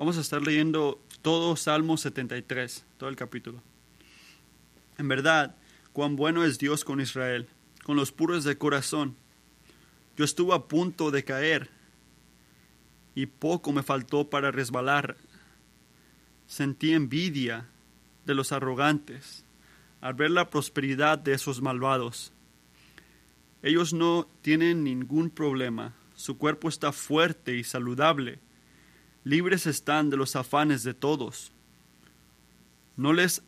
Vamos a estar leyendo todo Salmo 73, todo el capítulo. En verdad, cuán bueno es Dios con Israel, con los puros de corazón. Yo estuve a punto de caer y poco me faltó para resbalar. Sentí envidia de los arrogantes al ver la prosperidad de esos malvados. Ellos no tienen ningún problema, su cuerpo está fuerte y saludable, libres están de los afanes de todos. No les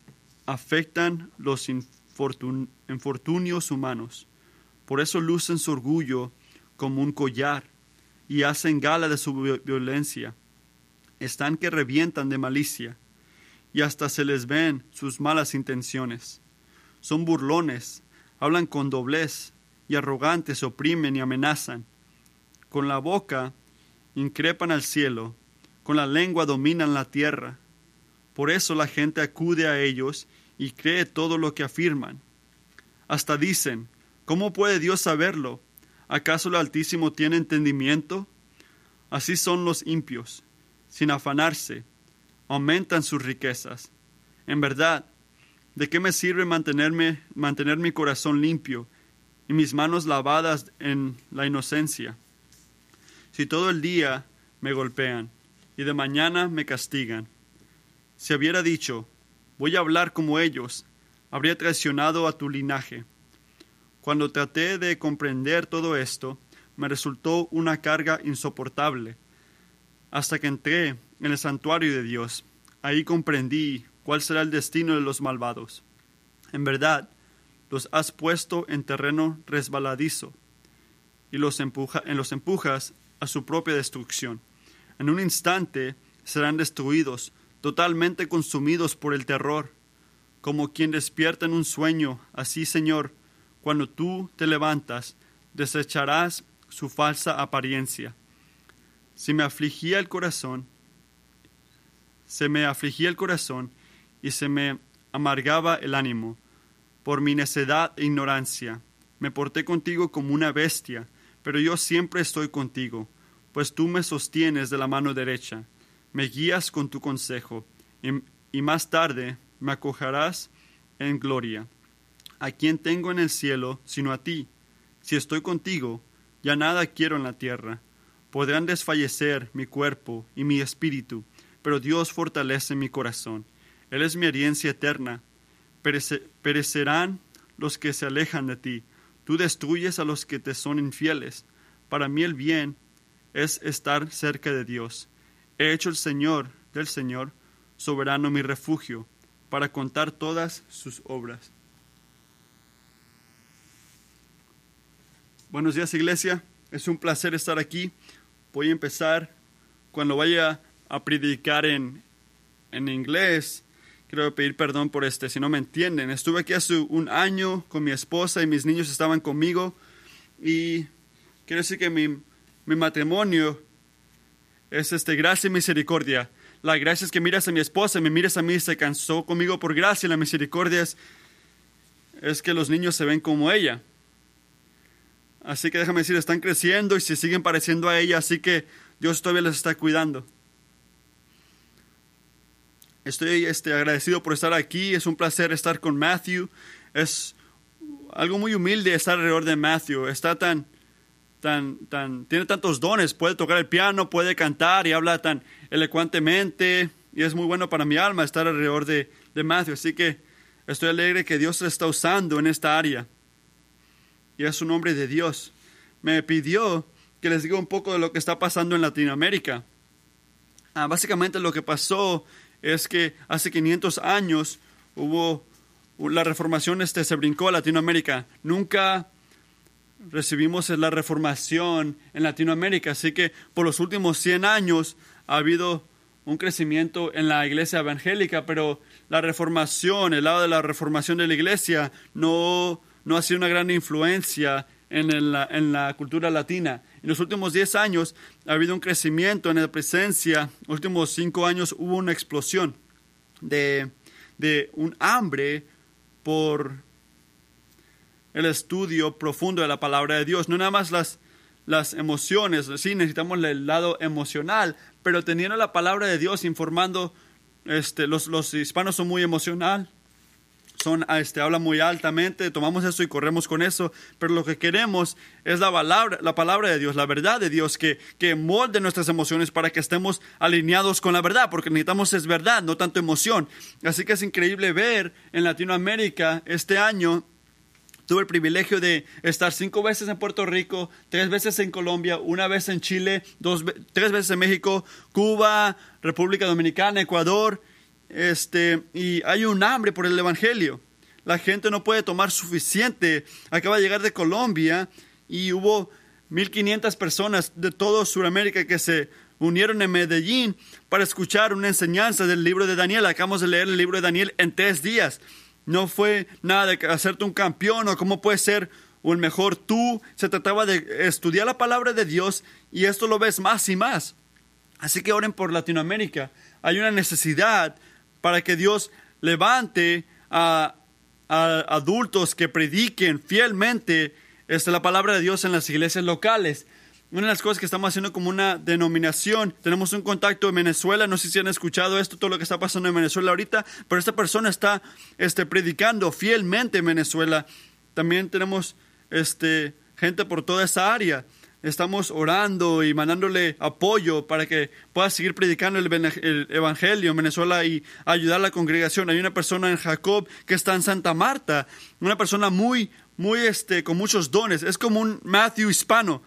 afectan los infortunios humanos, por eso lucen su orgullo como un collar y hacen gala de su violencia. Están que revientan de malicia y hasta se les ven sus malas intenciones. Son burlones, hablan con doblez y arrogantes oprimen y amenazan. Con la boca increpan al cielo, con la lengua dominan la tierra. Por eso la gente acude a ellos y cree todo lo que afirman. Hasta dicen, ¿cómo puede Dios saberlo? ¿Acaso el Altísimo tiene entendimiento? Así son los impios, sin afanarse, aumentan sus riquezas. En verdad, ¿de qué me sirve mantenerme, mantener mi corazón limpio y mis manos lavadas en la inocencia? Si todo el día me golpean y de mañana me castigan. Si hubiera dicho, voy a hablar como ellos, habría traicionado a tu linaje. Cuando traté de comprender todo esto, me resultó una carga insoportable. Hasta que entré en el santuario de Dios, ahí comprendí cuál será el destino de los malvados. En verdad, los has puesto en terreno resbaladizo y los, empuja, en los empujas a su propia destrucción. En un instante serán destruidos, totalmente consumidos por el terror. Como quien despierta en un sueño, así, Señor, cuando tú te levantas, desecharás su falsa apariencia. Si me afligía el corazón, se me afligía el corazón y se me amargaba el ánimo. Por mi necedad e ignorancia, me porté contigo como una bestia, pero yo siempre estoy contigo, pues tú me sostienes de la mano derecha, me guías con tu consejo, y, más tarde me acogerás en gloria. ¿A quién tengo en el cielo sino a ti? Si estoy contigo, ya nada quiero en la tierra. Podrán desfallecer mi cuerpo y mi espíritu, pero Dios fortalece mi corazón. Él es mi herencia eterna. perecerán los que se alejan de ti. Tú destruyes a los que te son infieles. Para mí el bien es estar cerca de Dios. He hecho el Señor del Señor soberano mi refugio, para contar todas sus obras. Buenos días iglesia, es un placer estar aquí. Voy a empezar cuando vaya a predicar en, en inglés. Quiero pedir perdón por este, si no me entienden. Estuve aquí hace un año con mi esposa y mis niños estaban conmigo y quiero decir que mi, mi matrimonio es este gracia y misericordia. La gracia es que miras a mi esposa, me miras a mí, se cansó conmigo por gracia la misericordia es, es que los niños se ven como ella. Así que déjame decir, están creciendo y se siguen pareciendo a ella, así que Dios todavía les está cuidando. Estoy este, agradecido por estar aquí, es un placer estar con Matthew. Es algo muy humilde estar alrededor de Matthew. Está tan, tan, tan, tiene tantos dones, puede tocar el piano, puede cantar y habla tan elocuentemente y es muy bueno para mi alma estar alrededor de, de Matthew. Así que estoy alegre que Dios le está usando en esta área y es un hombre de Dios, me pidió que les diga un poco de lo que está pasando en Latinoamérica. Ah, básicamente lo que pasó es que hace 500 años hubo la reformación este se brincó a Latinoamérica. Nunca recibimos la reformación en Latinoamérica, así que por los últimos 100 años ha habido un crecimiento en la iglesia evangélica, pero la reformación, el lado de la reformación de la iglesia no no ha sido una gran influencia en, la cultura latina. En los últimos 10 años ha habido un crecimiento en la presencia. En los últimos 5 años hubo una explosión de, un hambre por el estudio profundo de la palabra de Dios. No nada más las, las emociones, sí, necesitamos el lado emocional, pero teniendo la palabra de Dios informando, este, los, los hispanos son muy emocional, son, este, hablan muy altamente, tomamos eso y corremos con eso, pero lo que queremos es la palabra, la palabra de Dios, la verdad de Dios, que, que molde nuestras emociones para que estemos alineados con la verdad, porque necesitamos es verdad, no tanto emoción. Así que es increíble ver en Latinoamérica este año Tuve el privilegio de estar cinco veces en Puerto Rico, tres veces en Colombia, una vez en Chile, dos, tres veces en México, Cuba, República Dominicana, Ecuador. Este, y hay un hambre por el Evangelio. La gente no puede tomar suficiente. Acaba de llegar de Colombia y hubo 1.500 personas de toda Sudamérica que se unieron en Medellín para escuchar una enseñanza del libro de Daniel. Acabamos de leer el libro de Daniel en tres días. No fue nada de hacerte un campeón o cómo puedes ser un mejor tú. Se trataba de estudiar la palabra de Dios y esto lo ves más y más. Así que oren por Latinoamérica. Hay una necesidad para que Dios levante a, adultos que prediquen fielmente este, la palabra de Dios en las iglesias locales una de las cosas que estamos haciendo como una denominación, tenemos un contacto en Venezuela, no sé si han escuchado esto, todo lo que está pasando en Venezuela ahorita, pero esta persona está este, predicando fielmente en Venezuela. También tenemos este, gente por toda esa área. Estamos orando y mandándole apoyo para que pueda seguir predicando el, Evangelio en Venezuela y ayudar a la congregación. Hay una persona en Jacob que está en Santa Marta, una persona muy, muy, este, con muchos dones. Es como un Matthew hispano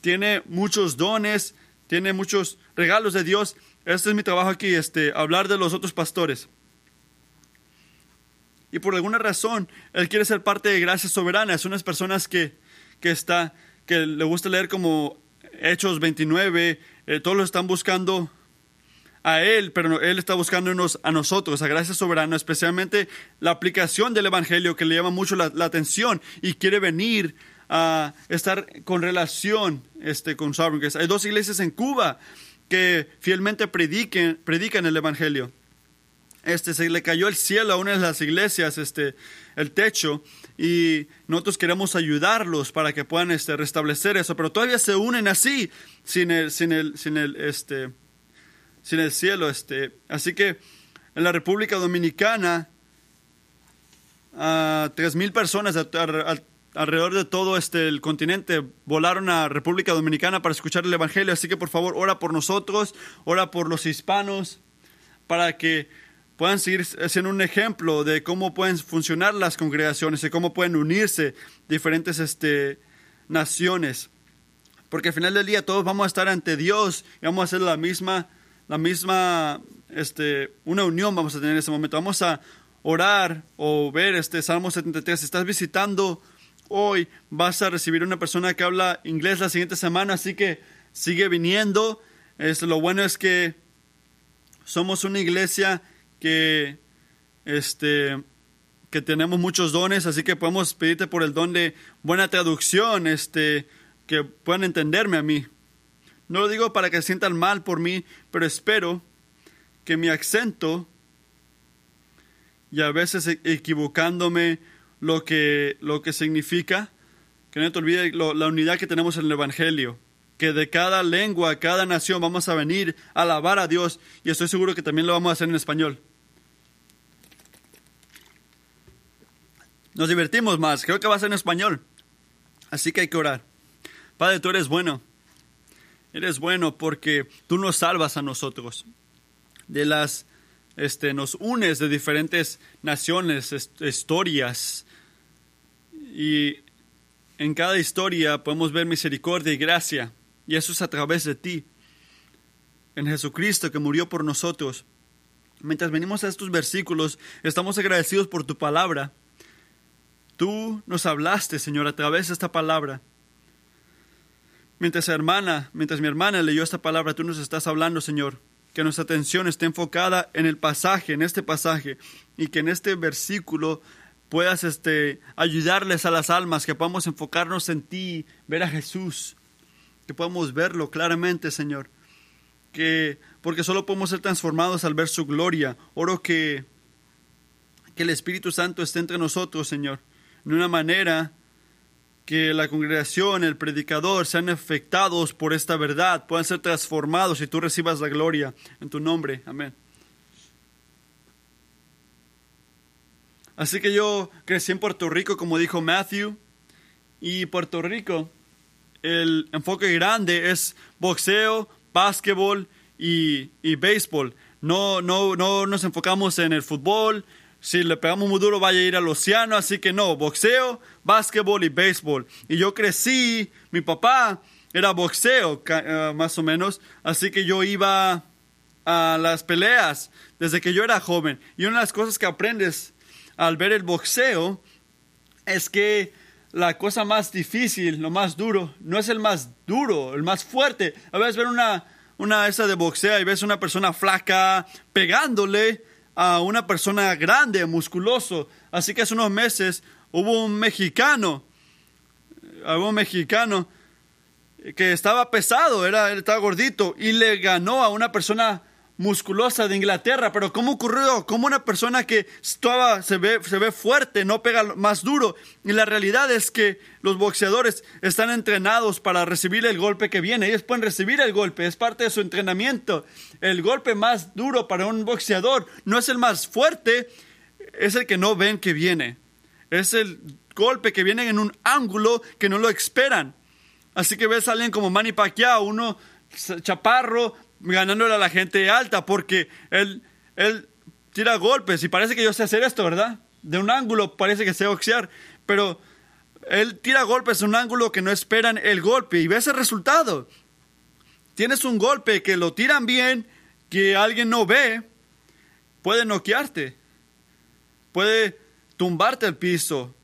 tiene muchos dones, tiene muchos regalos de Dios. Este es mi trabajo aquí, este, hablar de los otros pastores. Y por alguna razón, él quiere ser parte de Gracia Soberana. Es unas personas que, que, está, que le gusta leer como Hechos 29. Eh, todos lo están buscando a él, pero él está buscándonos a nosotros, a Gracia Soberana, especialmente la aplicación del Evangelio que le llama mucho la, la atención y quiere venir a estar con relación este, con Sovereign Hay dos iglesias en Cuba que fielmente prediquen, predican el Evangelio. Este, se le cayó el cielo a una de las iglesias, este, el techo, y nosotros queremos ayudarlos para que puedan este, restablecer eso, pero todavía se unen así, sin el, sin el, sin el, este, sin el cielo. Este. Así que en la República Dominicana, a tres mil personas alrededor de todo este el continente volaron a República Dominicana para escuchar el Evangelio. Así que por favor, ora por nosotros, ora por los hispanos, para que puedan seguir siendo un ejemplo de cómo pueden funcionar las congregaciones y cómo pueden unirse diferentes este, naciones. Porque al final del día todos vamos a estar ante Dios y vamos a hacer la misma, la misma, este, una unión vamos a tener en ese momento. Vamos a orar o ver este Salmo 73. Si estás visitando hoy vas a recibir una persona que habla inglés la siguiente semana, así que sigue viniendo. Es, lo bueno es que somos una iglesia que, este, que tenemos muchos dones, así que podemos pedirte por el don de buena traducción, este, que puedan entenderme a mí. No lo digo para que sientan mal por mí, pero espero que mi acento y a veces equivocándome lo que, lo que significa, que no te olvides la unidad que tenemos en el Evangelio, que de cada lengua, cada nación vamos a venir a alabar a Dios y estoy seguro que también lo vamos a hacer en español. Nos divertimos más, creo que va a ser en español, así que hay que orar. Padre, tú eres bueno, eres bueno porque tú nos salvas a nosotros de las este, nos unes de diferentes naciones, historias, y en cada historia podemos ver misericordia y gracia. Y eso es a través de ti, en Jesucristo que murió por nosotros. Mientras venimos a estos versículos, estamos agradecidos por tu palabra. Tú nos hablaste, Señor, a través de esta palabra. Mientras hermana, mientras mi hermana leyó esta palabra, tú nos estás hablando, Señor, que nuestra atención esté enfocada en el pasaje, en este pasaje, y que en este versículo puedas este, ayudarles a las almas, que podamos enfocarnos en ti, ver a Jesús, que podamos verlo claramente, Señor. Que, porque solo podemos ser transformados al ver su gloria. Oro que, que el Espíritu Santo esté entre nosotros, Señor, de una manera que que la congregación, el predicador sean afectados por esta verdad, puedan ser transformados y tú recibas la gloria en tu nombre. Amén. Así que yo crecí en Puerto Rico, como dijo Matthew, y Puerto Rico, el enfoque grande es boxeo, básquetbol y, y béisbol. No, no, no nos enfocamos en el fútbol. Si le pegamos muy duro, vaya a ir al océano. Así que no, boxeo, básquetbol y béisbol. Y yo crecí, mi papá era boxeo, uh, más o menos. Así que yo iba a las peleas desde que yo era joven. Y una de las cosas que aprendes al ver el boxeo es que la cosa más difícil, lo más duro, no es el más duro, el más fuerte. A veces ver una, una esa de boxeo y ves una persona flaca pegándole a una persona grande, musculoso. Así que hace unos meses hubo un mexicano, hubo un mexicano que estaba pesado, era, estaba gordito y le ganó a una persona musculosa de Inglaterra, pero ¿cómo ocurrió? ¿Cómo una persona que estaba, se, ve, se ve fuerte no pega más duro? Y la realidad es que los boxeadores están entrenados para recibir el golpe que viene. Ellos pueden recibir el golpe, es parte de su entrenamiento. El golpe más duro para un boxeador no es el más fuerte, es el que no ven que viene. Es el golpe que viene en un ángulo que no lo esperan. Así que ves a alguien como Manny Pacquiao, uno chaparro, ganándole a la gente alta porque él, él tira golpes y parece que yo sé hacer esto, ¿verdad? De un ángulo parece que sé boxear, pero él tira golpes en un ángulo que no esperan el golpe y ves el resultado. Tienes un golpe que lo tiran bien, que alguien no ve, puede noquearte, puede tumbarte al piso.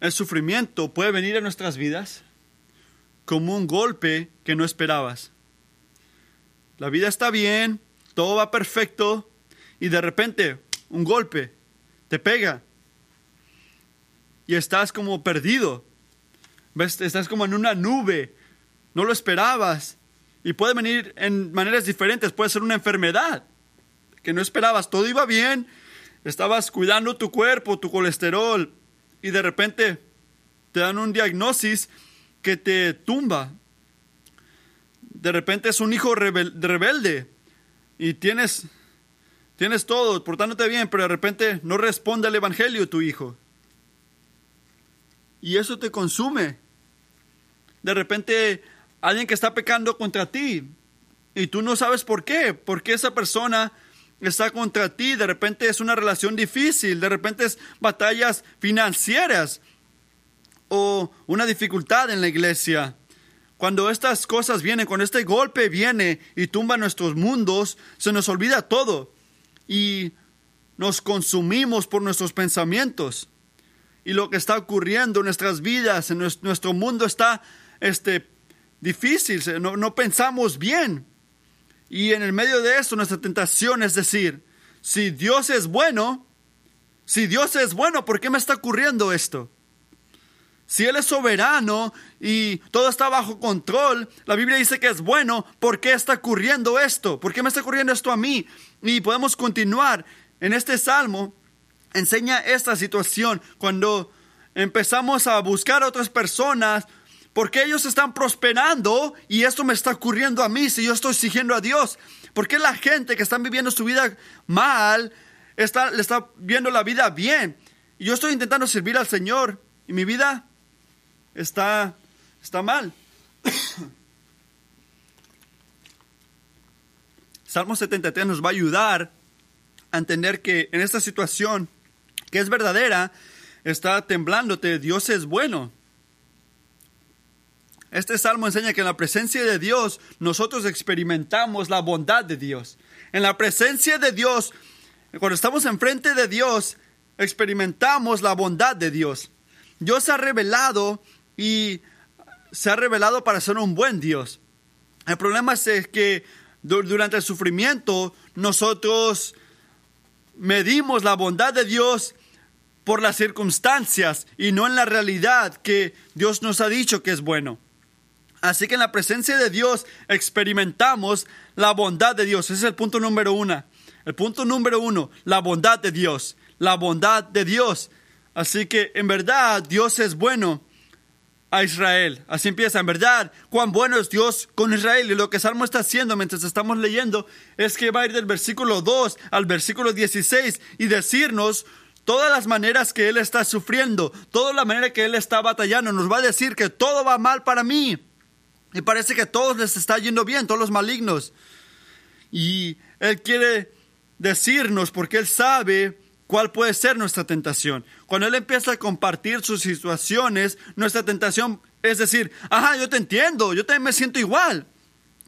El sufrimiento puede venir a nuestras vidas como un golpe que no esperabas. La vida está bien, todo va perfecto y de repente un golpe te pega. Y estás como perdido. ¿Ves? Estás como en una nube, no lo esperabas. Y puede venir en maneras diferentes, puede ser una enfermedad que no esperabas, todo iba bien, estabas cuidando tu cuerpo, tu colesterol. Y de repente te dan un diagnóstico que te tumba. De repente es un hijo rebelde y tienes, tienes todo, portándote bien, pero de repente no responde al Evangelio tu hijo. Y eso te consume. De repente alguien que está pecando contra ti y tú no sabes por qué, porque esa persona está contra ti, de repente es una relación difícil, de repente es batallas financieras, o una dificultad en la iglesia, cuando estas cosas vienen, cuando este golpe viene y tumba nuestros mundos, se nos olvida todo y nos consumimos por nuestros pensamientos. Y lo que está ocurriendo en nuestras vidas, en nuestro mundo está este, difícil, no, no pensamos bien. Y en el medio de esto nuestra tentación es decir, si Dios es bueno, si Dios es bueno, ¿por qué me está ocurriendo esto? Si Él es soberano y todo está bajo control, la Biblia dice que es bueno, ¿por qué está ocurriendo esto? ¿Por qué me está ocurriendo esto a mí? Y podemos continuar. En este salmo enseña esta situación cuando empezamos a buscar a otras personas porque ellos están prosperando y esto me está ocurriendo a mí si yo estoy siguiendo a Dios. ¿Por qué la gente que está viviendo su vida mal está, le está viendo la vida bien? Y yo estoy intentando servir al Señor y mi vida está, está mal. Salmo 73 nos va a ayudar a entender que en esta situación que es verdadera, está temblándote, Dios es bueno. Este salmo enseña que en la presencia de Dios nosotros experimentamos la bondad de Dios. En la presencia de Dios, cuando estamos enfrente de Dios, experimentamos la bondad de Dios. Dios ha revelado y se ha revelado para ser un buen Dios. El problema es que durante el sufrimiento nosotros medimos la bondad de Dios por las circunstancias y no en la realidad que Dios nos ha dicho que es bueno. Así que en la presencia de Dios experimentamos la bondad de Dios. Ese es el punto número uno. El punto número uno, la bondad de Dios. La bondad de Dios. Así que en verdad Dios es bueno a Israel. Así empieza, en verdad, cuán bueno es Dios con Israel. Y lo que Salmo está haciendo mientras estamos leyendo es que va a ir del versículo 2 al versículo 16 y decirnos todas las maneras que Él está sufriendo, toda la manera que Él está batallando. Nos va a decir que todo va mal para mí. Y parece que todos les está yendo bien, todos los malignos. Y Él quiere decirnos, porque Él sabe cuál puede ser nuestra tentación. Cuando Él empieza a compartir sus situaciones, nuestra tentación es decir, ajá, yo te entiendo, yo también me siento igual.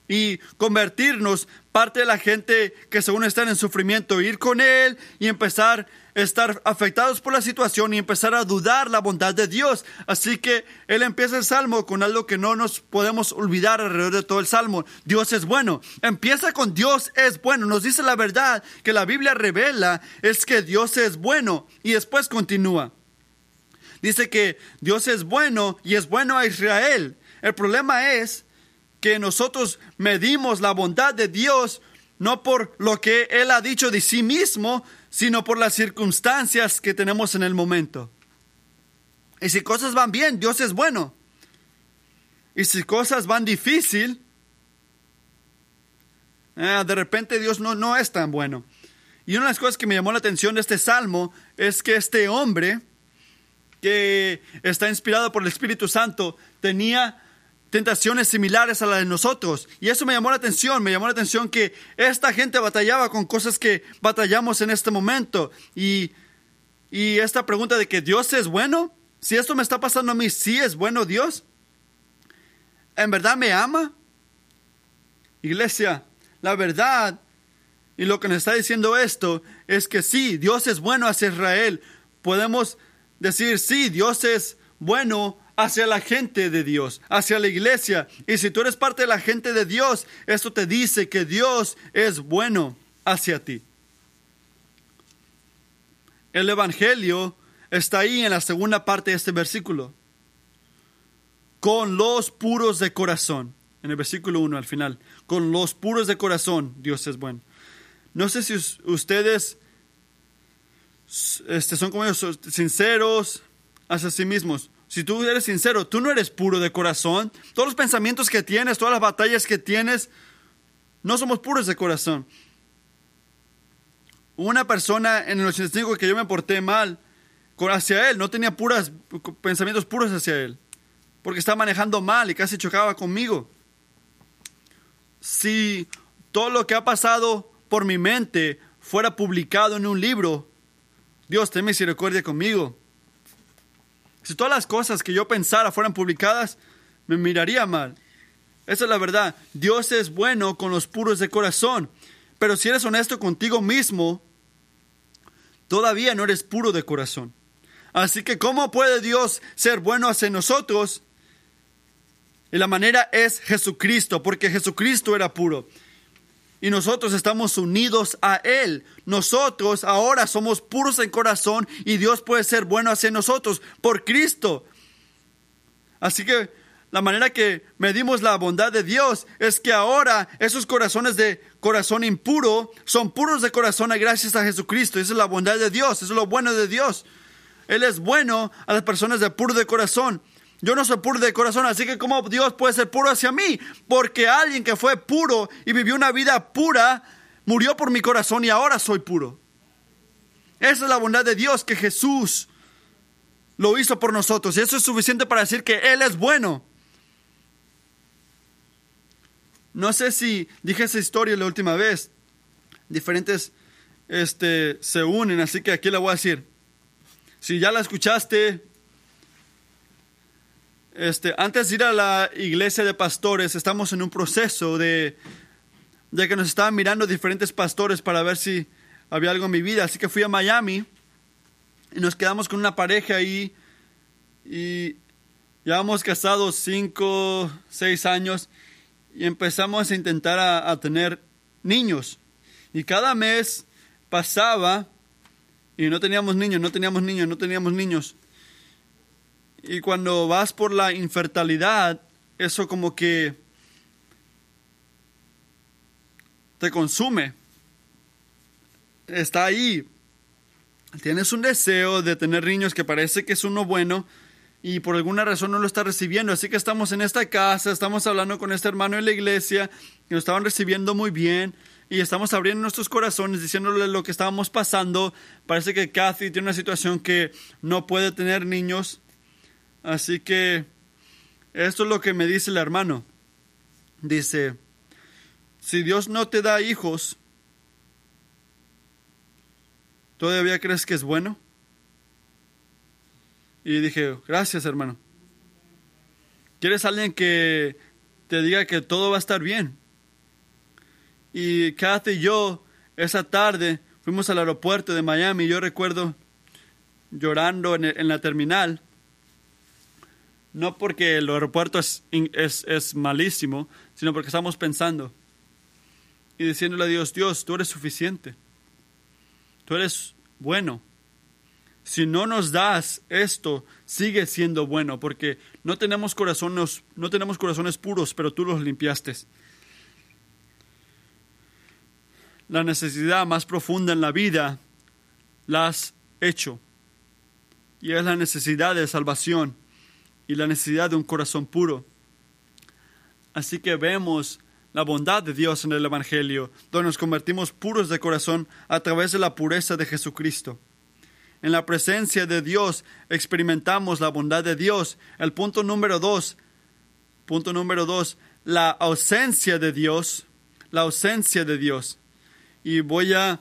Y convertirnos parte de la gente que según están en sufrimiento, ir con Él y empezar estar afectados por la situación y empezar a dudar la bondad de Dios. Así que él empieza el salmo con algo que no nos podemos olvidar alrededor de todo el salmo. Dios es bueno. Empieza con Dios es bueno. Nos dice la verdad que la Biblia revela es que Dios es bueno y después continúa. Dice que Dios es bueno y es bueno a Israel. El problema es que nosotros medimos la bondad de Dios no por lo que Él ha dicho de sí mismo, sino por las circunstancias que tenemos en el momento. Y si cosas van bien, Dios es bueno. Y si cosas van difícil, eh, de repente Dios no, no es tan bueno. Y una de las cosas que me llamó la atención de este salmo es que este hombre, que está inspirado por el Espíritu Santo, tenía tentaciones similares a las de nosotros. Y eso me llamó la atención, me llamó la atención que esta gente batallaba con cosas que batallamos en este momento. Y, y esta pregunta de que Dios es bueno, si esto me está pasando a mí, ¿sí es bueno Dios? ¿En verdad me ama? Iglesia, la verdad y lo que nos está diciendo esto es que sí, Dios es bueno hacia Israel. Podemos decir, sí, Dios es bueno hacia la gente de Dios, hacia la iglesia. Y si tú eres parte de la gente de Dios, esto te dice que Dios es bueno hacia ti. El Evangelio está ahí en la segunda parte de este versículo. Con los puros de corazón. En el versículo 1 al final. Con los puros de corazón, Dios es bueno. No sé si ustedes este, son como ellos, sinceros hacia sí mismos. Si tú eres sincero, tú no eres puro de corazón. Todos los pensamientos que tienes, todas las batallas que tienes, no somos puros de corazón. Una persona en el 85 que yo me porté mal hacia él, no tenía pensamientos puros hacia él, porque estaba manejando mal y casi chocaba conmigo. Si todo lo que ha pasado por mi mente fuera publicado en un libro, Dios, ten misericordia conmigo. Si todas las cosas que yo pensara fueran publicadas, me miraría mal. Esa es la verdad. Dios es bueno con los puros de corazón. Pero si eres honesto contigo mismo, todavía no eres puro de corazón. Así que, ¿cómo puede Dios ser bueno hacia nosotros? Y la manera es Jesucristo, porque Jesucristo era puro y nosotros estamos unidos a Él. Nosotros ahora somos puros en corazón y Dios puede ser bueno hacia nosotros por Cristo. Así que la manera que medimos la bondad de Dios es que ahora esos corazones de corazón impuro son puros de corazón gracias a Jesucristo. Esa es la bondad de Dios, eso es lo bueno de Dios. Él es bueno a las personas de puro de corazón. Yo no soy puro de corazón, así que ¿cómo Dios puede ser puro hacia mí? Porque alguien que fue puro y vivió una vida pura, murió por mi corazón y ahora soy puro. Esa es la bondad de Dios que Jesús lo hizo por nosotros. Y eso es suficiente para decir que Él es bueno. No sé si dije esa historia la última vez. Diferentes este, se unen, así que aquí la voy a decir. Si ya la escuchaste, este, antes de ir a la iglesia de pastores, estamos en un proceso de, de que nos estaban mirando diferentes pastores para ver si había algo en mi vida. Así que fui a Miami y nos quedamos con una pareja ahí y llevamos casados cinco, seis años y empezamos a intentar a, a tener niños. Y cada mes pasaba y no teníamos niños, no teníamos niños, no teníamos niños. Y cuando vas por la infertilidad, eso como que te consume. Está ahí. tienes un deseo de tener niños que parece que es uno bueno y por alguna razón no lo está recibiendo. Así que estamos en esta casa, estamos hablando con este hermano en la iglesia, que nos estaban recibiendo muy bien y estamos abriendo nuestros corazones, diciéndole lo que estábamos pasando. Parece que Kathy tiene una situación que no puede tener niños. Así que esto es lo que me dice el hermano. Dice, si Dios no te da hijos, ¿todavía crees que es bueno? Y dije, gracias hermano. ¿Quieres alguien que te diga que todo va a estar bien? Y Kathy y yo, esa tarde, fuimos al aeropuerto de Miami. Yo recuerdo llorando en, la terminal. No porque el aeropuerto es, es, es malísimo, sino porque estamos pensando y diciéndole a Dios, Dios, tú eres suficiente. Tú eres bueno si no nos das esto, sigue siendo bueno, porque no tenemos corazones, no tenemos corazones puros, pero tú los limpiaste. La necesidad más profunda en la vida la has hecho. Y es la necesidad de salvación y la necesidad de un corazón puro. Así que vemos la bondad de Dios en el Evangelio, donde nos convertimos puros de corazón a través de la pureza de Jesucristo. En la presencia de Dios experimentamos la bondad de Dios. El punto número dos, punto número dos, la ausencia de Dios, la ausencia de Dios. Y voy a,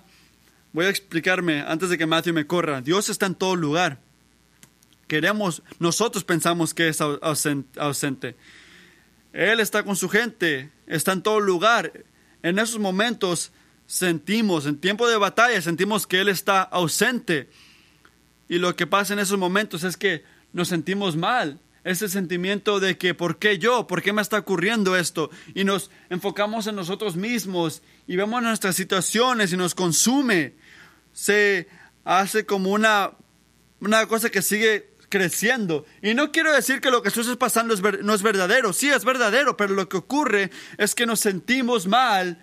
voy a explicarme antes de que Matthew me corra. Dios está en todo lugar. Queremos, nosotros pensamos que es ausente. Él está con su gente, está en todo lugar. En esos momentos sentimos, en tiempo de batalla, sentimos que Él está ausente y lo que pasa en esos momentos es que nos sentimos mal. Ese sentimiento de que, ¿por qué yo? ¿Por qué me está ocurriendo esto? Y nos enfocamos en nosotros mismos y vemos nuestras situaciones y nos consume. Se hace como una, una cosa que sigue creciendo. Y no quiero decir que lo que está pasando no es verdadero. Sí, es verdadero, pero lo que ocurre es que nos sentimos mal.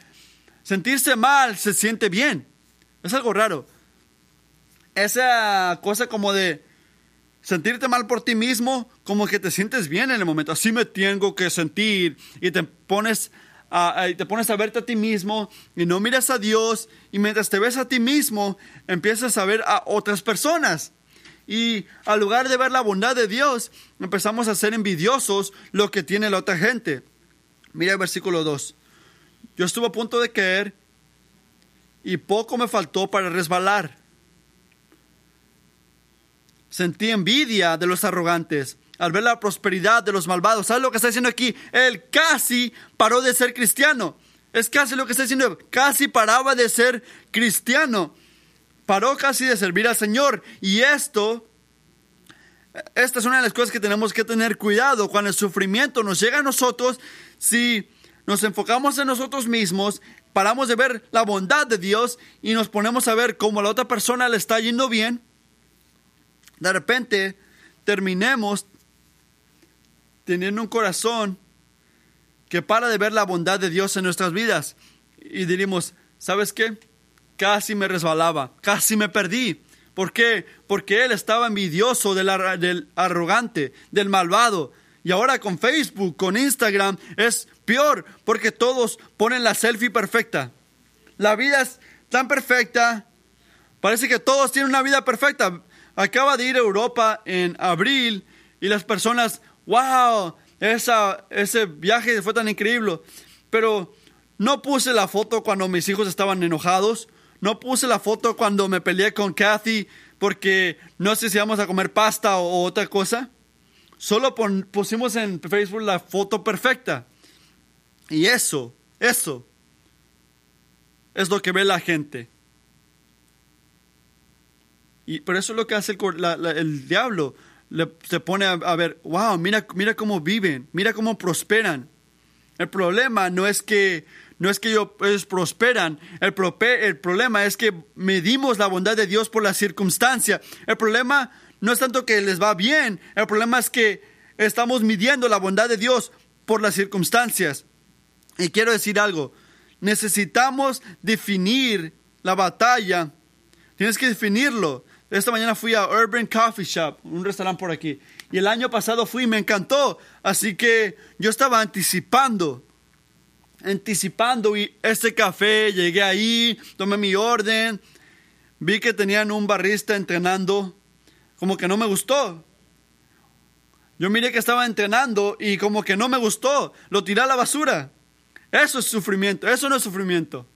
Sentirse mal se siente bien. Es algo raro esa cosa como de sentirte mal por ti mismo, como que te sientes bien en el momento. Así me tengo que sentir y te pones a, te pones a verte a ti mismo y no miras a Dios y mientras te ves a ti mismo empiezas a ver a otras personas. Y al lugar de ver la bondad de Dios, empezamos a ser envidiosos lo que tiene la otra gente. Mira el versículo 2. Yo estuve a punto de caer y poco me faltó para resbalar. Sentí envidia de los arrogantes al ver la prosperidad de los malvados. ¿Sabes lo que está diciendo aquí? Él casi paró de ser cristiano. Es casi lo que está diciendo. Casi paraba de ser cristiano. Paró casi de servir al Señor. Y esto, esta es una de las cosas que tenemos que tener cuidado. Cuando el sufrimiento nos llega a nosotros, si nos enfocamos en nosotros mismos, paramos de ver la bondad de Dios y nos ponemos a ver cómo a la otra persona le está yendo bien de repente terminemos teniendo un corazón que para de ver la bondad de Dios en nuestras vidas y diríamos, ¿sabes qué? Casi me resbalaba, casi me perdí. ¿Por qué? Porque él estaba envidioso del, del arrogante, del malvado. Y ahora con Facebook, con Instagram, es peor porque todos ponen la selfie perfecta. La vida es tan perfecta. Parece que todos tienen una vida perfecta acaba de ir a Europa en abril y las personas, wow, ese viaje fue tan increíble. Pero no puse la foto cuando mis hijos estaban enojados. No puse la foto cuando me peleé con Kathy porque no sé si vamos a comer pasta o, otra cosa. Solo pusimos en Facebook la foto perfecta. Y eso, eso es lo que ve la gente. Y por eso es lo que hace el, diablo. Se pone a, ver, wow, mira, mira cómo viven, mira cómo prosperan. El problema no es que no es que ellos, prosperan, el, el problema es que medimos la bondad de Dios por la circunstancia. El problema no es tanto que les va bien, el problema es que estamos midiendo la bondad de Dios por las circunstancias. Y quiero decir algo, necesitamos definir la batalla, tienes que definirlo. esta mañana fui a Urban Coffee Shop, un restaurante por aquí. Y el año pasado fui y me encantó. Así que yo estaba anticipando, anticipando y este café, llegué ahí, tomé mi orden, vi que tenían un barrista entrenando, como que no me gustó. Yo miré que estaba entrenando y como que no me gustó, lo tiré a la basura. Eso es sufrimiento, eso no es sufrimiento.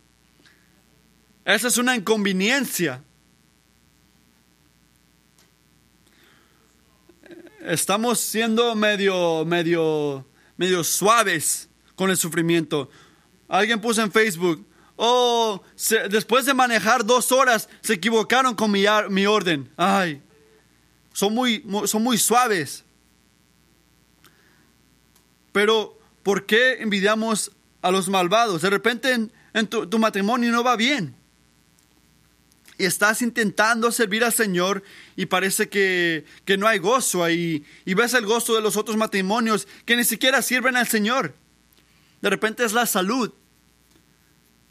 Esa es una inconveniencia. Estamos siendo medio, medio, medio suaves con el sufrimiento. Alguien puso en Facebook, oh, después de manejar dos horas se equivocaron con mi, mi orden. Ay, son muy, son muy suaves. Pero, ¿por qué envidiamos a los malvados? De repente en, tu, matrimonio no va bien. Y estás intentando servir al Señor y parece que, que no hay gozo ahí. Y ves el gozo de los otros matrimonios que ni siquiera sirven al Señor. De repente es la salud.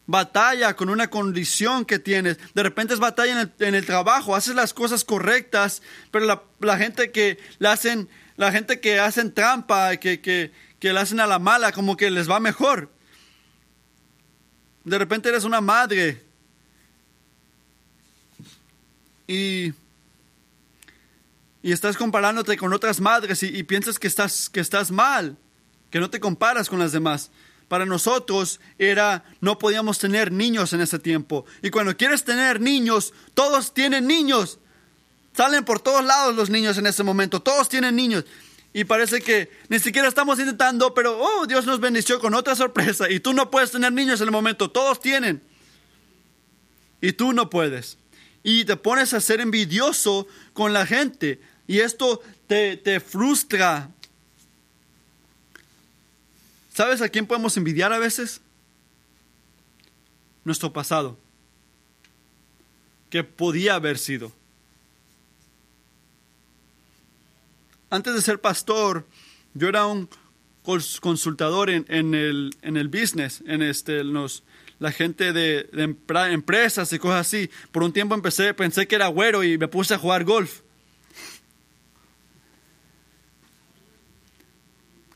Batalla con una condición que tienes. De repente es batalla en el, trabajo. Haces las cosas correctas, pero la, la gente que la hacen, la gente que hacen trampa, que, que, que le hacen a la mala, como que les va mejor. De repente eres una madre y, y estás comparándote con otras madres y, piensas que estás, que estás mal, que no te comparas con las demás. Para nosotros era, no podíamos tener niños en ese tiempo. Y cuando quieres tener niños, todos tienen niños. Salen por todos lados los niños en ese momento, todos tienen niños y parece que ni siquiera estamos intentando, pero oh, Dios nos bendició con otra sorpresa y tú no puedes tener niños en el momento, todos tienen. Y tú no puedes. Y te pones a ser envidioso con la gente y esto te, te frustra. ¿Sabes a quién podemos envidiar a veces? Nuestro pasado, que podía haber sido. antes de ser pastor, yo era un consultador en, el, en el business, en este, la gente de, empresas y cosas así. Por un tiempo empecé, pensé que era güero y me puse a jugar golf.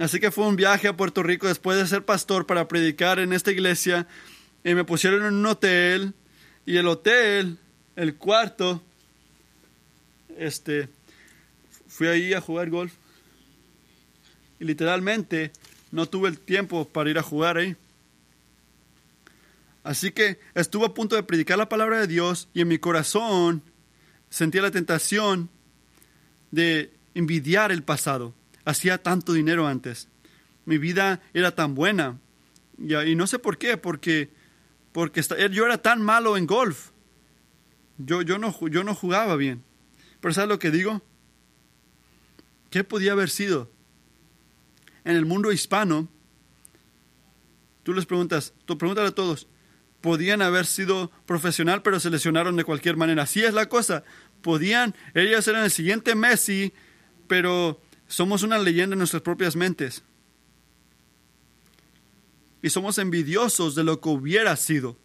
Así que fue un viaje a Puerto Rico después de ser pastor para predicar en esta iglesia. Y me pusieron en un hotel. Y el hotel, el cuarto, este, fui ahí a jugar golf y literalmente no tuve el tiempo para ir a jugar ahí. Así que estuve a punto de predicar la palabra de Dios y en mi corazón sentía la tentación de envidiar el pasado. Hacía tanto dinero antes. Mi vida era tan buena. Y, no sé por qué, porque, porque yo era tan malo en golf. Yo, yo, no, yo no jugaba bien. Pero ¿sabes lo que digo? ¿Qué podía haber sido? En el mundo hispano, tú les preguntas, tú pregúntale a todos, podían haber sido profesional, pero se lesionaron de cualquier manera. Así es la cosa. Podían, ellos eran el siguiente Messi, pero somos una leyenda en nuestras propias mentes. Y somos envidiosos de lo que hubiera sido.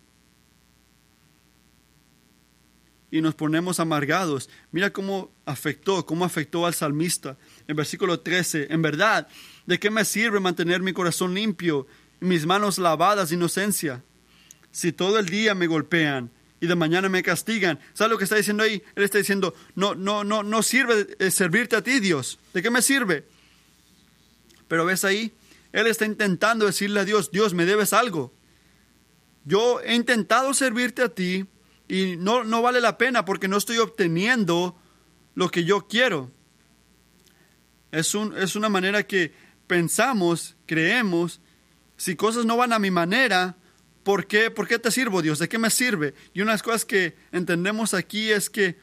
y nos ponemos amargados. Mira cómo afectó, cómo afectó al salmista. En versículo 13, en verdad, ¿de qué me sirve mantener mi corazón limpio mis manos lavadas de inocencia? Si todo el día me golpean y de mañana me castigan. ¿Sabes lo que está diciendo ahí? Él está diciendo, no, no, no, no sirve eh, servirte a ti, Dios. ¿De qué me sirve? Pero ves ahí, él está intentando decirle a Dios, Dios, me debes algo. Yo he intentado servirte a ti, y no, no vale la pena porque no estoy obteniendo lo que yo quiero. Es, un, es una manera que pensamos, creemos, si cosas no van a mi manera, ¿por qué, ¿por qué te sirvo Dios? ¿De qué me sirve? Y una de las cosas que entendemos aquí es que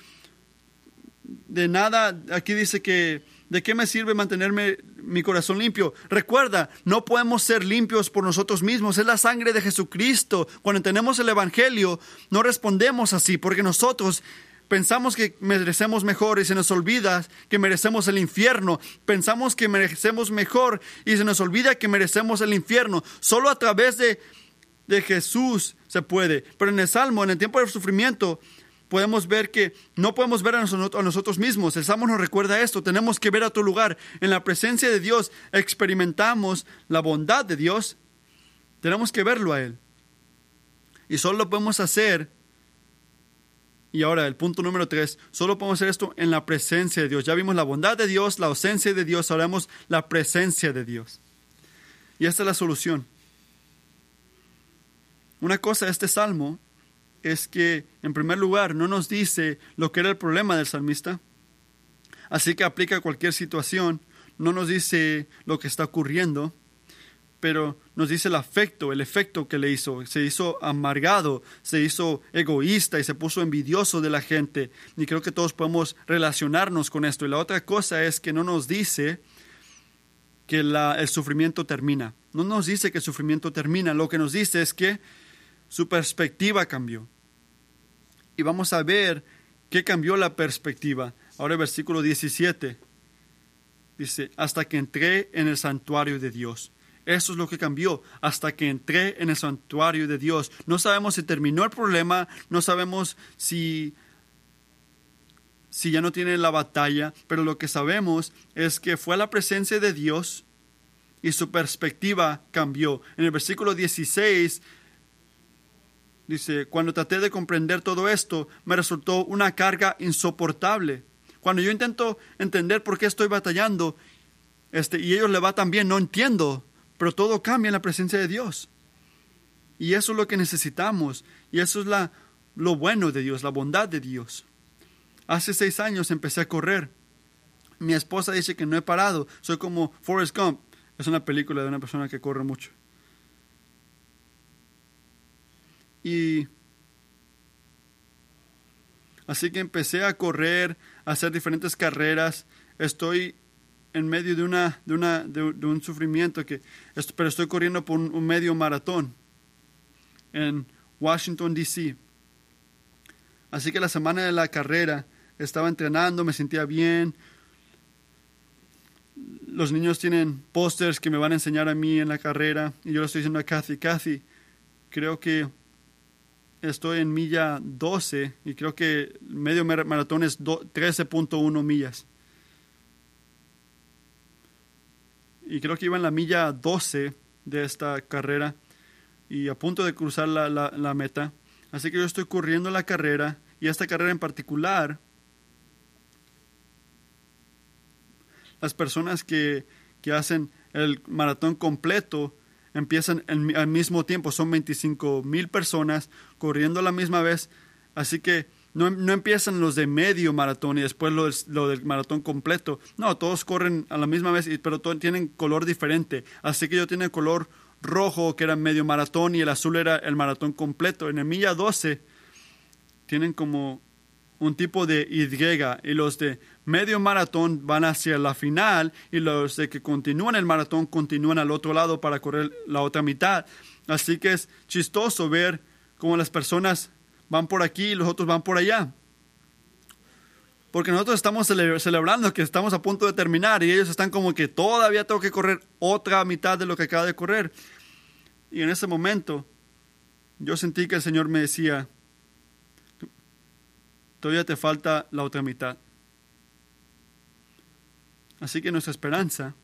de nada, aquí dice que ¿de qué me sirve mantenerme mi corazón limpio? Recuerda, no podemos ser limpios por nosotros mismos, es la sangre de Jesucristo. Cuando entendemos el Evangelio, no respondemos así, porque nosotros pensamos que merecemos mejor y se nos olvida que merecemos el infierno. Pensamos que merecemos mejor y se nos olvida que merecemos el infierno. Solo a través de, de Jesús se puede. Pero en el Salmo, en el tiempo del sufrimiento, podemos ver que no podemos ver a nosotros, mismos. El Salmo nos recuerda esto. Tenemos que ver a tu lugar. En la presencia de Dios experimentamos la bondad de Dios. Tenemos que verlo a Él. Y solo lo podemos hacer. Y ahora el punto número tres, solo podemos hacer esto en la presencia de Dios. Ya vimos la bondad de Dios, la ausencia de Dios, ahora vemos la presencia de Dios. Y esta es la solución. Una cosa de este salmo es que, en primer lugar, no nos dice lo que era el problema del salmista, así que aplica a cualquier situación, no nos dice lo que está ocurriendo, pero nos dice el afecto, el efecto que le hizo. Se hizo amargado, se hizo egoísta y se puso envidioso de la gente. Y creo que todos podemos relacionarnos con esto. Y la otra cosa es que no nos dice que el sufrimiento termina. No nos dice que el sufrimiento termina. Lo que nos dice es que su perspectiva cambió. Y vamos a ver qué cambió la perspectiva. Ahora el versículo 17 dice, hasta que entré en el santuario de Dios. Eso es lo que cambió hasta que entré en el santuario de Dios. No sabemos si terminó el problema, no sabemos si si ya no tiene la batalla, pero lo que sabemos es que fue la presencia de Dios y su perspectiva cambió. En el versículo 16 Dice, cuando traté de comprender todo esto, me resultó una carga insoportable. Cuando yo intento entender por qué estoy batallando, este, y ellos le va tan bien, no entiendo, pero todo cambia en la presencia de Dios. Y eso es lo que necesitamos, y eso es la, lo bueno de Dios, la bondad de Dios. Hace seis años empecé a correr. Mi esposa dice que no he parado, soy como Forrest Gump. Es una película de una persona que corre mucho. Y así que empecé a correr, a hacer diferentes carreras. Estoy en medio de, una, de, una, de, un sufrimiento, que, pero estoy corriendo por un, medio maratón en Washington, D.C. Así que la semana de la carrera estaba entrenando, me sentía bien. Los niños tienen pósters que me van a enseñar a mí en la carrera y yo lo estoy diciendo a Kathy. Kathy, creo que estoy en milla 12 y creo que medio maratón es 13.1 millas. Y creo que iba en la milla 12 de esta carrera y a punto de cruzar la, la, meta. Así que yo estoy corriendo la carrera y esta carrera en particular, las personas que, que hacen el maratón completo empiezan al mismo tiempo, son 25 mil personas corriendo a la misma vez, así que no, empiezan los de medio maratón y después lo del, lo del, maratón completo, no, todos corren a la misma vez, pero todos tienen color diferente, así que yo tenía color rojo que era medio maratón y el azul era el maratón completo, en el milla 12 tienen como un tipo de Y y los de medio maratón van hacia la final y los de que continúan el maratón continúan al otro lado para correr la otra mitad. Así que es chistoso ver cómo las personas van por aquí y los otros van por allá. Porque nosotros estamos celebrando que estamos a punto de terminar y ellos están como que todavía tengo que correr otra mitad de lo que acaba de correr. Y en ese momento yo sentí que el Señor me decía, todavía te falta la otra mitad. Así que nuestra esperanza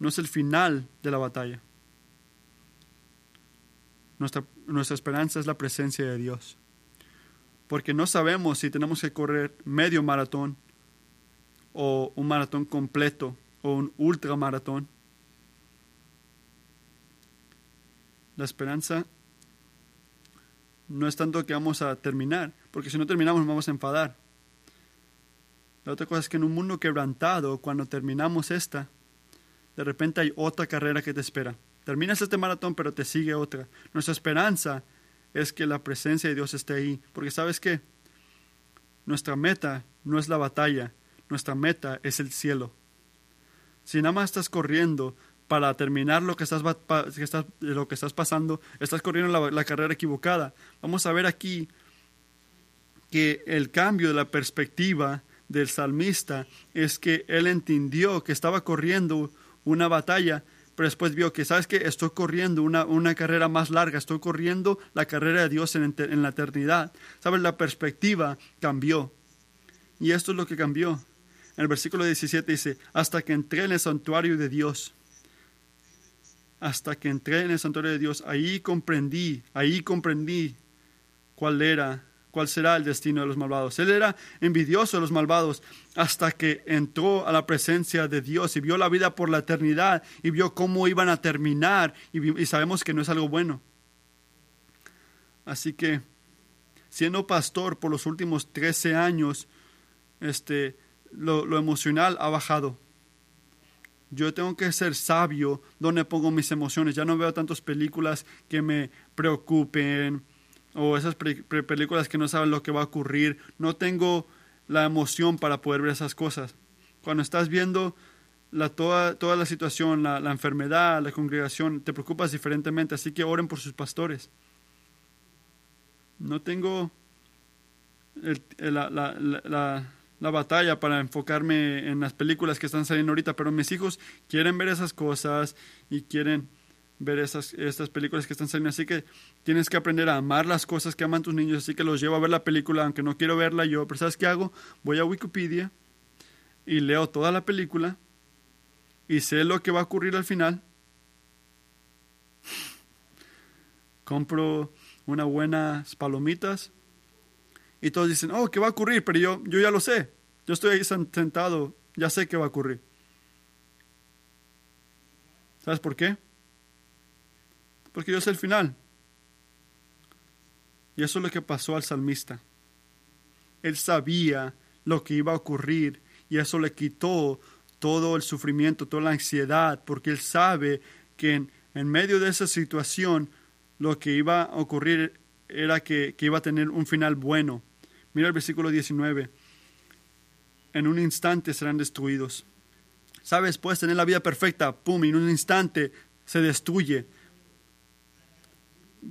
no es el final de la batalla. Nuestra, nuestra esperanza es la presencia de Dios. Porque no sabemos si tenemos que correr medio maratón o un maratón completo o un ultramaratón. La esperanza no es tanto que vamos a terminar, porque si no terminamos nos vamos a enfadar. La otra cosa es que en un mundo quebrantado, cuando terminamos esta, de repente hay otra carrera que te espera. Terminas este maratón, pero te sigue otra. Nuestra esperanza es que la presencia de Dios esté ahí, porque sabes qué, nuestra meta no es la batalla, nuestra meta es el cielo. Si nada más estás corriendo para terminar lo que estás, lo que estás pasando, estás corriendo la carrera equivocada. Vamos a ver aquí que el cambio de la perspectiva del salmista es que él entendió que estaba corriendo una batalla, pero después vio que, ¿sabes qué? Estoy corriendo una, una carrera más larga, estoy corriendo la carrera de Dios en, en la eternidad. ¿Sabes? La perspectiva cambió. Y esto es lo que cambió. En el versículo 17 dice, hasta que entré en el santuario de Dios. Hasta que entré en el santuario de Dios, ahí comprendí, ahí comprendí cuál era cuál será el destino de los malvados. Él era envidioso de los malvados hasta que entró a la presencia de Dios y vio la vida por la eternidad y vio cómo iban a terminar y, sabemos que no es algo bueno. Así que, siendo pastor por los últimos 13 años, este, lo, lo emocional ha bajado. Yo tengo que ser sabio donde pongo mis emociones. Ya no veo tantas películas que me preocupen, o esas películas que no saben lo que va a ocurrir. No tengo la emoción para poder ver esas cosas. Cuando estás viendo la, toda, toda la situación, la, enfermedad, la congregación, te preocupas diferentemente, así que oren por sus pastores. No tengo la, la, batalla para enfocarme en las películas que están saliendo ahorita, pero mis hijos quieren ver esas cosas y quieren ver estas películas que están saliendo. Así que tienes que aprender a amar las cosas que aman tus niños. Así que los llevo a ver la película, aunque no quiero verla yo. Pero ¿sabes qué hago? Voy a Wikipedia y leo toda la película y sé lo que va a ocurrir al final. Compro unas buenas palomitas y todos dicen, oh, ¿qué va a ocurrir? Pero yo, yo ya lo sé. Yo estoy ahí sentado, ya sé qué va a ocurrir. ¿Sabes por qué? Porque yo sé el final. Y eso es lo que pasó al salmista. Él sabía lo que iba a ocurrir y eso le quitó todo el sufrimiento, toda la ansiedad, porque él sabe que en, medio de esa situación lo que iba a ocurrir era que, que iba a tener un final bueno. Mira el versículo 19. En un instante serán destruidos. Sabes, puedes tener la vida perfecta, pum, y en un instante se destruye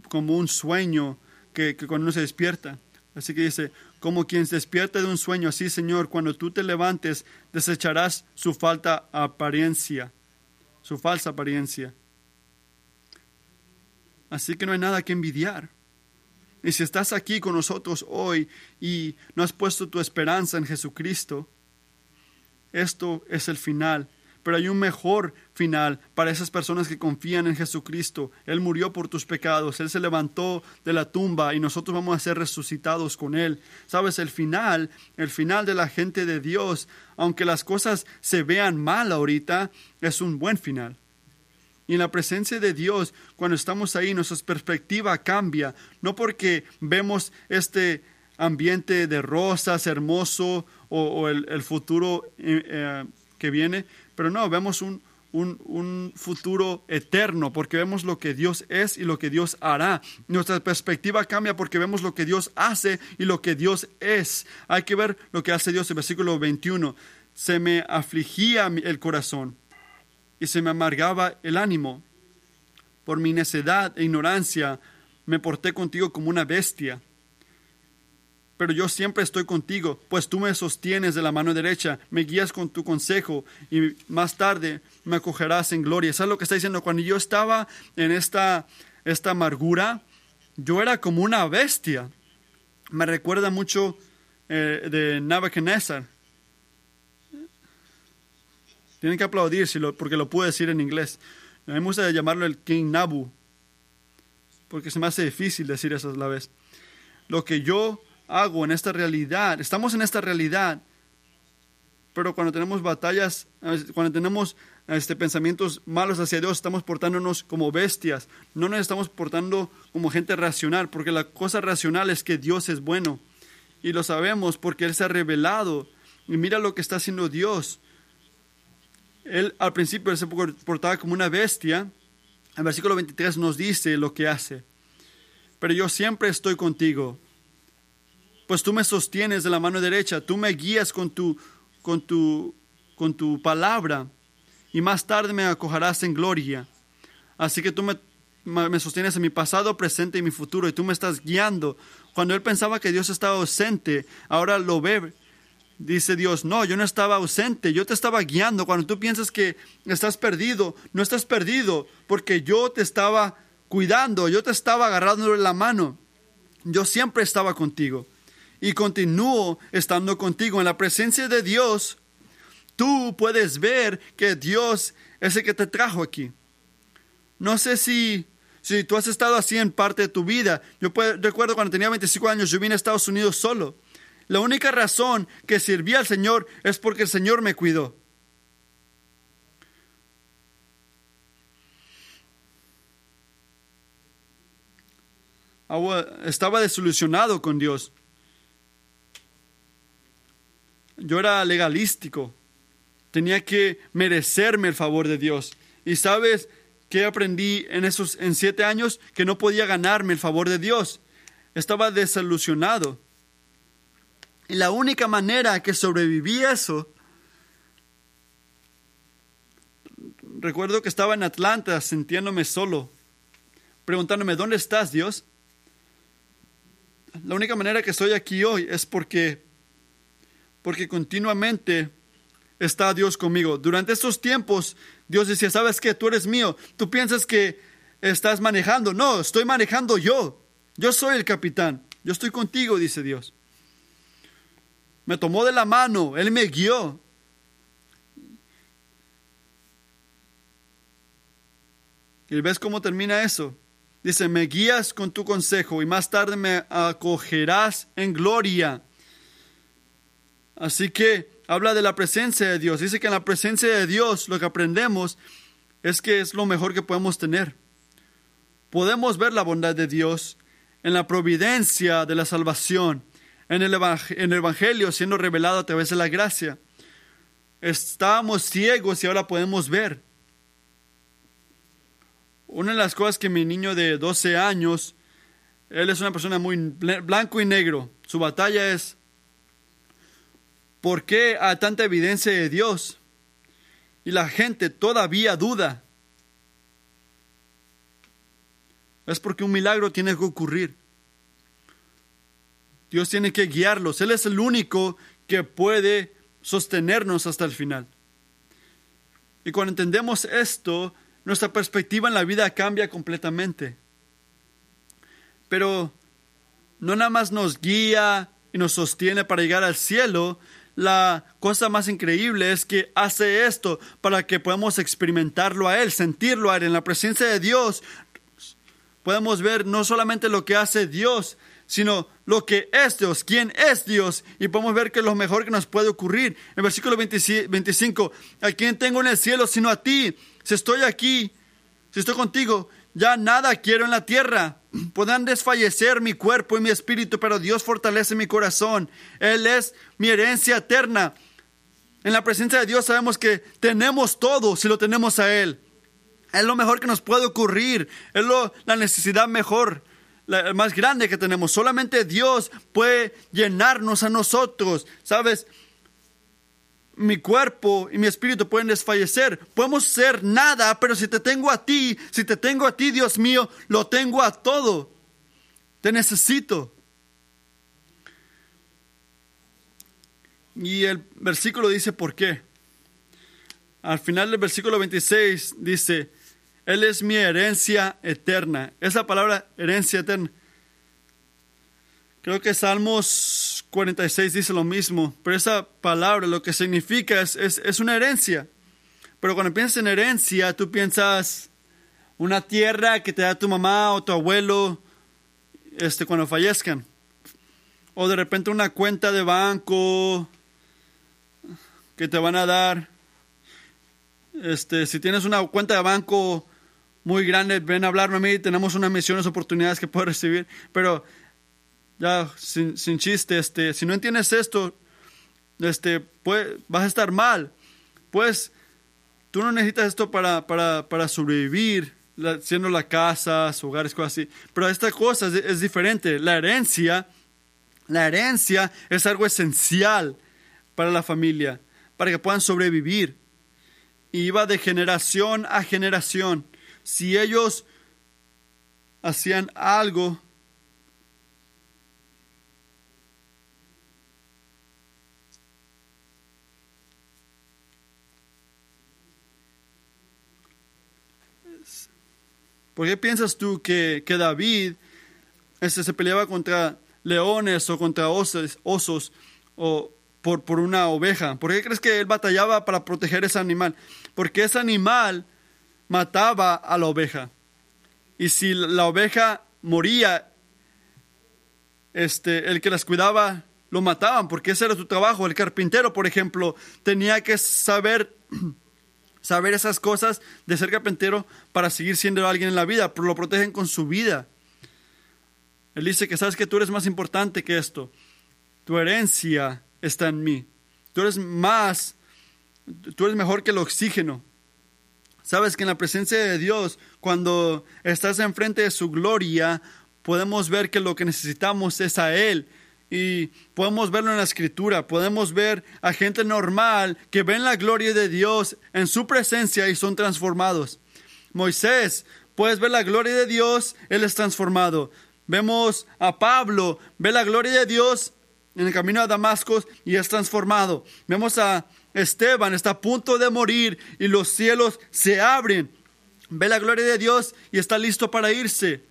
como un sueño que, cuando uno se despierta. Así que dice, como quien se despierta de un sueño, así Señor, cuando tú te levantes, desecharás su falta apariencia, su falsa apariencia. Así que no hay nada que envidiar. Y si estás aquí con nosotros hoy y no has puesto tu esperanza en Jesucristo, esto es el final pero hay un mejor final para esas personas que confían en Jesucristo. Él murió por tus pecados, Él se levantó de la tumba y nosotros vamos a ser resucitados con Él. Sabes, el final, el final de la gente de Dios, aunque las cosas se vean mal ahorita, es un buen final. Y en la presencia de Dios, cuando estamos ahí, nuestra perspectiva cambia, no porque vemos este ambiente de rosas hermoso o, el, futuro eh, eh, que viene, pero no, vemos un, un, futuro eterno, porque vemos lo que Dios es y lo que Dios hará. Nuestra perspectiva cambia porque vemos lo que Dios hace y lo que Dios es. Hay que ver lo que hace Dios en versículo 21. Se me afligía el corazón y se me amargaba el ánimo. Por mi necedad e ignorancia me porté contigo como una bestia pero yo siempre estoy contigo, pues tú me sostienes de la mano derecha, me guías con tu consejo y más tarde me acogerás en gloria. Eso es lo que está diciendo. Cuando yo estaba en esta, esta amargura, yo era como una bestia. Me recuerda mucho eh, de Nebuchadnezzar. Tienen que aplaudir porque lo puedo decir en inglés. A mí me gusta llamarlo el King Nabu, porque se me hace difícil decir eso a la vez. Lo que yo hago en esta realidad. Estamos en esta realidad, pero cuando tenemos batallas, cuando tenemos este, pensamientos malos hacia Dios, estamos portándonos como bestias. No nos estamos portando como gente racional, porque la cosa racional es que Dios es bueno. Y lo sabemos porque Él se ha revelado. Y mira lo que está haciendo Dios. Él al principio él se portaba como una bestia. El versículo 23 nos dice lo que hace. Pero yo siempre estoy contigo pues tú me sostienes de la mano derecha, tú me guías con tu, con tu, con tu palabra y más tarde me acogerás en gloria. Así que tú me, me sostienes en mi pasado, presente y mi futuro y tú me estás guiando. Cuando él pensaba que Dios estaba ausente, ahora lo ve Dice Dios, no, yo no estaba ausente, yo te estaba guiando. Cuando tú piensas que estás perdido, no estás perdido, porque yo te estaba cuidando, yo te estaba agarrando la mano. Yo siempre estaba contigo y continúo estando contigo. En la presencia de Dios, tú puedes ver que Dios es el que te trajo aquí. No sé si, si tú has estado así en parte de tu vida. Yo recuerdo cuando tenía 25 años, yo vine a Estados Unidos solo. La única razón que serví al Señor es porque el Señor me cuidó. Estaba desilusionado con Dios. Yo era legalístico. Tenía que merecerme el favor de Dios. Y sabes qué aprendí en esos en siete años que no podía ganarme el favor de Dios. Estaba desilusionado. Y la única manera que sobreviví eso, recuerdo que estaba en Atlanta sintiéndome solo, preguntándome, ¿dónde estás, Dios? La única manera que estoy aquí hoy es porque, porque continuamente está Dios conmigo. Durante estos tiempos, Dios decía, ¿sabes qué? Tú eres mío. Tú piensas que estás manejando. No, estoy manejando yo. Yo soy el capitán. Yo estoy contigo, dice Dios me tomó de la mano, Él me guió. ¿Y ves cómo termina eso? Dice, me guías con tu consejo y más tarde me acogerás en gloria. Así que habla de la presencia de Dios. Dice que en la presencia de Dios lo que aprendemos es que es lo mejor que podemos tener. Podemos ver la bondad de Dios en la providencia de la salvación en el, Evangelio siendo revelado a través de la gracia. Estábamos ciegos y ahora podemos ver. Una de las cosas que mi niño de 12 años, él es una persona muy blanco y negro. Su batalla es, ¿por qué hay tanta evidencia de Dios? Y la gente todavía duda. Es porque un milagro tiene que ocurrir. Dios tiene que guiarlos. Él es el único que puede sostenernos hasta el final. Y cuando entendemos esto, nuestra perspectiva en la vida cambia completamente. Pero no nada más nos guía y nos sostiene para llegar al cielo, la cosa más increíble es que hace esto para que podamos experimentarlo a Él, sentirlo a Él. En la presencia de Dios podemos ver no solamente lo que hace Dios, sino lo que es Dios, quién es Dios, y podemos ver que es lo mejor que nos puede ocurrir. En versículo 25, ¿a quién tengo en el cielo sino a ti? Si estoy aquí, si estoy contigo, ya nada quiero en la tierra. Podrán desfallecer mi cuerpo y mi espíritu, pero Dios fortalece mi corazón. Él es mi herencia eterna. En la presencia de Dios sabemos que tenemos todo si lo tenemos a Él. Es lo mejor que nos puede ocurrir. Es lo, la necesidad mejor la más grande que tenemos. Solamente Dios puede llenarnos a nosotros. ¿Sabes? Mi cuerpo y mi espíritu pueden desfallecer. Podemos ser nada, pero si te tengo a ti, si te tengo a ti, Dios mío, lo tengo a todo. Te necesito. Y el versículo dice por qué. Al final del versículo 26 dice, él es mi herencia eterna. Esa palabra herencia eterna. Creo que Salmos 46 dice lo mismo, pero esa palabra lo que significa es, es, una herencia. Pero cuando piensas en herencia, tú piensas una tierra que te da tu mamá o tu abuelo este, cuando fallezcan. O de repente una cuenta de banco que te van a dar. Este, si tienes una cuenta de banco muy grande, ven a hablarme a mí, tenemos unas misiones, oportunidades que puedo recibir, pero ya sin, chiste, este, si no entiendes esto, este, pues, vas a estar mal. Pues tú no necesitas esto para, para, para sobrevivir, siendo la casa, hogares, cosas así. Pero esta cosa es, diferente. La herencia, la herencia es algo esencial para la familia, para que puedan sobrevivir. Y va de generación a generación si ellos hacían algo ¿Por qué piensas tú que, que David este, se peleaba contra leones o contra osos, osos o por, por una oveja? ¿Por qué crees que él batallaba para proteger ese animal? Porque ese animal mataba a la oveja. Y si la oveja moría, este, el que las cuidaba lo mataban, porque ese era su trabajo. El carpintero, por ejemplo, tenía que saber, saber esas cosas de ser carpintero para seguir siendo alguien en la vida, pero lo protegen con su vida. Él dice que sabes que tú eres más importante que esto. Tu herencia está en mí. Tú eres más, tú eres mejor que el oxígeno. Sabes que en la presencia de Dios, cuando estás enfrente de su gloria, podemos ver que lo que necesitamos es a Él. Y podemos verlo en la escritura, podemos ver a gente normal que ven la gloria de Dios en su presencia y son transformados. Moisés, puedes ver la gloria de Dios, Él es transformado. Vemos a Pablo, ve la gloria de Dios en el camino a Damasco y es transformado. Vemos a Esteban, está a punto de morir y los cielos se abren. Ve la gloria de Dios y está listo para irse.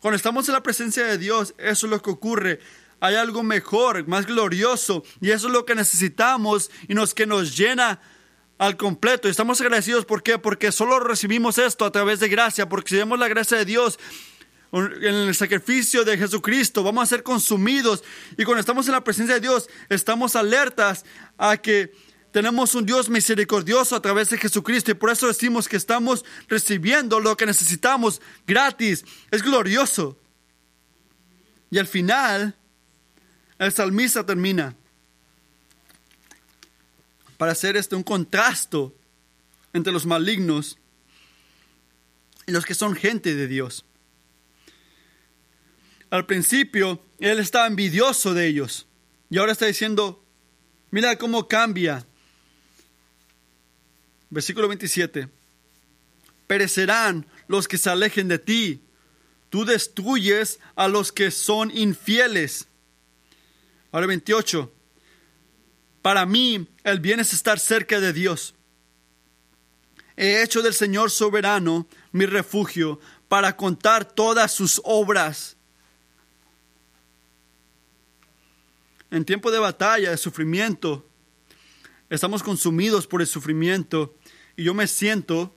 Cuando estamos en la presencia de Dios, eso es lo que ocurre. Hay algo mejor, más glorioso, y eso es lo que necesitamos y nos que nos llena al completo. Estamos agradecidos, ¿por qué? Porque solo recibimos esto a través de gracia, porque si vemos la gracia de Dios, en el sacrificio de Jesucristo, vamos a ser consumidos. Y cuando estamos en la presencia de Dios, estamos alertas a que tenemos un Dios misericordioso a través de Jesucristo y por eso decimos que estamos recibiendo lo que necesitamos gratis. Es glorioso. Y al final, el salmista termina para hacer este un contraste entre los malignos y los que son gente de Dios. Al principio, él estaba envidioso de ellos. Y ahora está diciendo, mira cómo cambia. Versículo 27. Perecerán los que se alejen de ti. Tú destruyes a los que son infieles. Ahora 28. Para mí el bien es estar cerca de Dios. He hecho del Señor soberano mi refugio para contar todas sus obras. en tiempo de batalla, de sufrimiento, estamos consumidos por el sufrimiento y yo me siento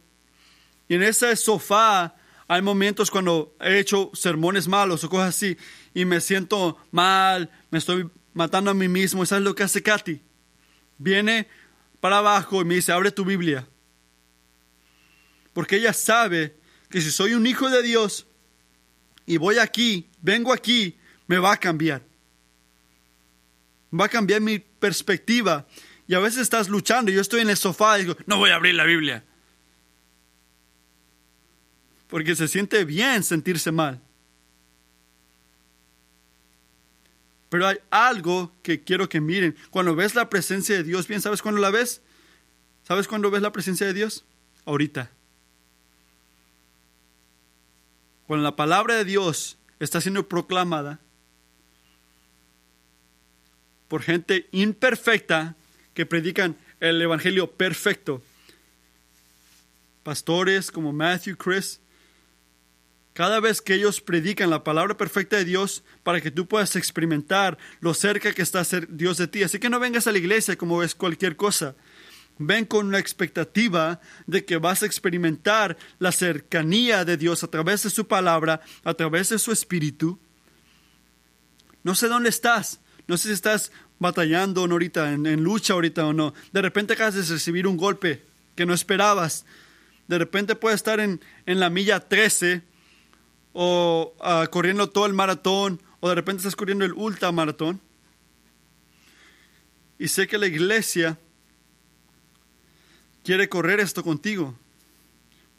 y en ese sofá hay momentos cuando he hecho sermones malos o cosas así y me siento mal, me estoy matando a mí mismo. ¿Y sabes lo que hace Katy? Viene para abajo y me dice, abre tu Biblia. Porque ella sabe que si soy un hijo de Dios y voy aquí, vengo aquí, me va a cambiar va a cambiar mi perspectiva. Y a veces estás luchando, yo estoy en el sofá y digo, no voy a abrir la Biblia. Porque se siente bien sentirse mal. Pero hay algo que quiero que miren. Cuando ves la presencia de Dios, bien, ¿sabes cuándo la ves? ¿Sabes cuándo ves la presencia de Dios? Ahorita. Cuando la palabra de Dios está siendo proclamada, por gente imperfecta que predican el Evangelio perfecto. Pastores como Matthew, Chris, cada vez que ellos predican la palabra perfecta de Dios para que tú puedas experimentar lo cerca que está Dios de ti. Así que no vengas a la iglesia como ves cualquier cosa. Ven con una expectativa de que vas a experimentar la cercanía de Dios a través de su palabra, a través de su espíritu. No sé dónde estás, no sé si estás batallando ahorita, en, lucha ahorita o no. De repente acabas de recibir un golpe que no esperabas. De repente puedes estar en, la milla 13 o ah, corriendo todo el maratón o de repente estás corriendo el ultramaratón. Y sé que la iglesia quiere correr esto contigo.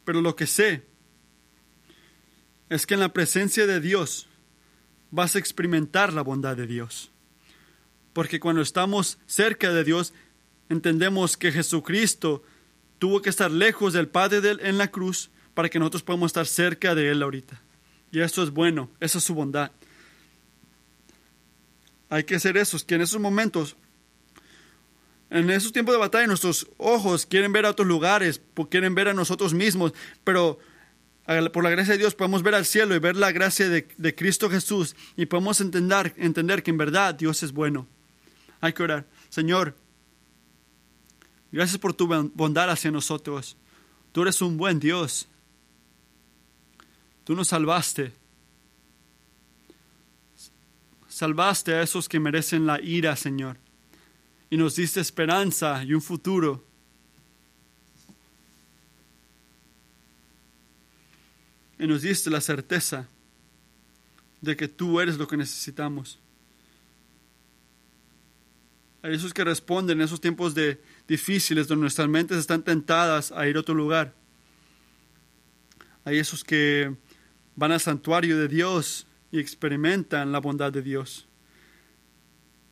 Pero lo que sé es que en la presencia de Dios vas a experimentar la bondad de Dios porque cuando estamos cerca de Dios, entendemos que Jesucristo tuvo que estar lejos del Padre de en la cruz para que nosotros podamos estar cerca de Él ahorita. Y eso es bueno, esa es su bondad. Hay que ser esos, que en esos momentos, en esos tiempos de batalla, nuestros ojos quieren ver a otros lugares, quieren ver a nosotros mismos, pero por la gracia de Dios podemos ver al cielo y ver la gracia de, de, Cristo Jesús y podemos entender, entender que en verdad Dios es bueno. Hay que orar. Señor, gracias por tu bondad hacia nosotros. Tú eres un buen Dios. Tú nos salvaste. Salvaste a esos que merecen la ira, Señor. Y nos diste esperanza y un futuro. Y nos diste la certeza de que tú eres lo que necesitamos. A esos que responden en esos tiempos de difíciles donde nuestras mentes están tentadas a ir a otro lugar. Hay esos que van al santuario de Dios y experimentan la bondad de Dios.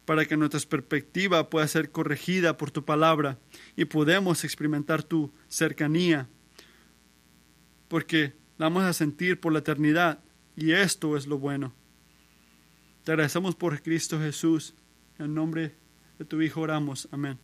Para que nuestra perspectiva pueda ser corregida por tu palabra y podemos experimentar tu cercanía. Porque vamos a sentir por la eternidad y esto es lo bueno. Te agradecemos por Cristo Jesús. En nombre de tu Hijo oramos. Amén.